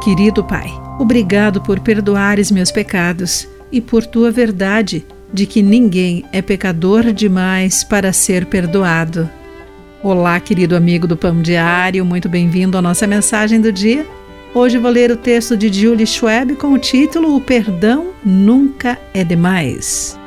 Querido Pai, obrigado por perdoares meus pecados e por tua verdade de que ninguém é pecador demais para ser perdoado. Olá, querido amigo do Pão Diário, muito bem-vindo à nossa mensagem do dia. Hoje vou ler o texto de Julie Schweb com o título O Perdão Nunca é Demais.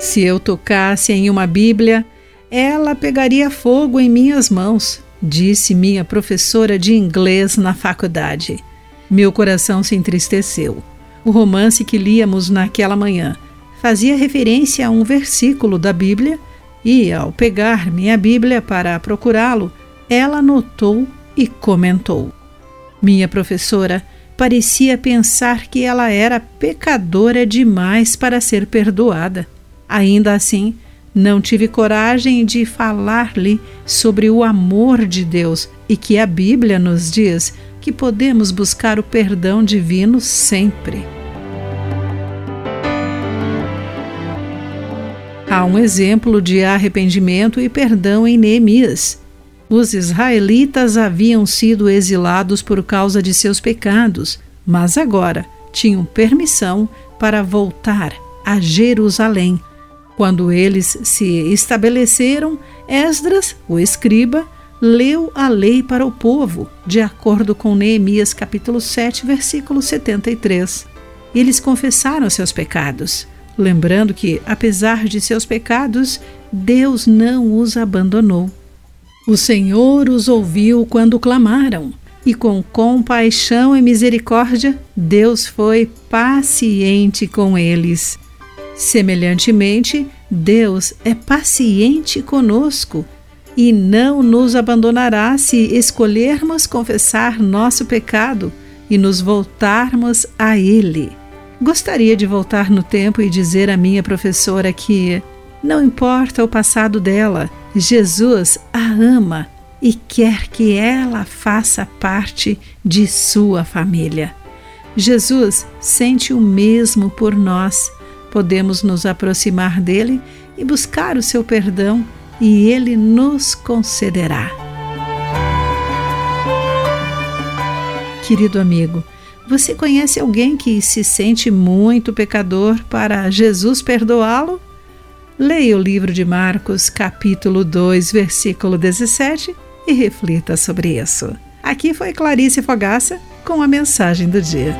Se eu tocasse em uma Bíblia, ela pegaria fogo em minhas mãos disse minha professora de inglês na faculdade. Meu coração se entristeceu. O romance que líamos naquela manhã fazia referência a um versículo da Bíblia e, ao pegar minha Bíblia para procurá-lo, ela notou e comentou. Minha professora parecia pensar que ela era pecadora demais para ser perdoada. Ainda assim, não tive coragem de falar-lhe sobre o amor de Deus e que a Bíblia nos diz que podemos buscar o perdão divino sempre. Há um exemplo de arrependimento e perdão em Neemias. Os israelitas haviam sido exilados por causa de seus pecados, mas agora tinham permissão para voltar a Jerusalém quando eles se estabeleceram, Esdras, o escriba, leu a lei para o povo, de acordo com Neemias capítulo 7, versículo 73. Eles confessaram seus pecados, lembrando que, apesar de seus pecados, Deus não os abandonou. O Senhor os ouviu quando clamaram, e com compaixão e misericórdia, Deus foi paciente com eles. Semelhantemente, Deus é paciente conosco e não nos abandonará se escolhermos confessar nosso pecado e nos voltarmos a Ele. Gostaria de voltar no tempo e dizer à minha professora que, não importa o passado dela, Jesus a ama e quer que ela faça parte de sua família. Jesus sente o mesmo por nós podemos nos aproximar dele e buscar o seu perdão, e ele nos concederá. Querido amigo, você conhece alguém que se sente muito pecador para Jesus perdoá-lo? Leia o livro de Marcos, capítulo 2, versículo 17 e reflita sobre isso. Aqui foi Clarice Fogaça com a mensagem do dia.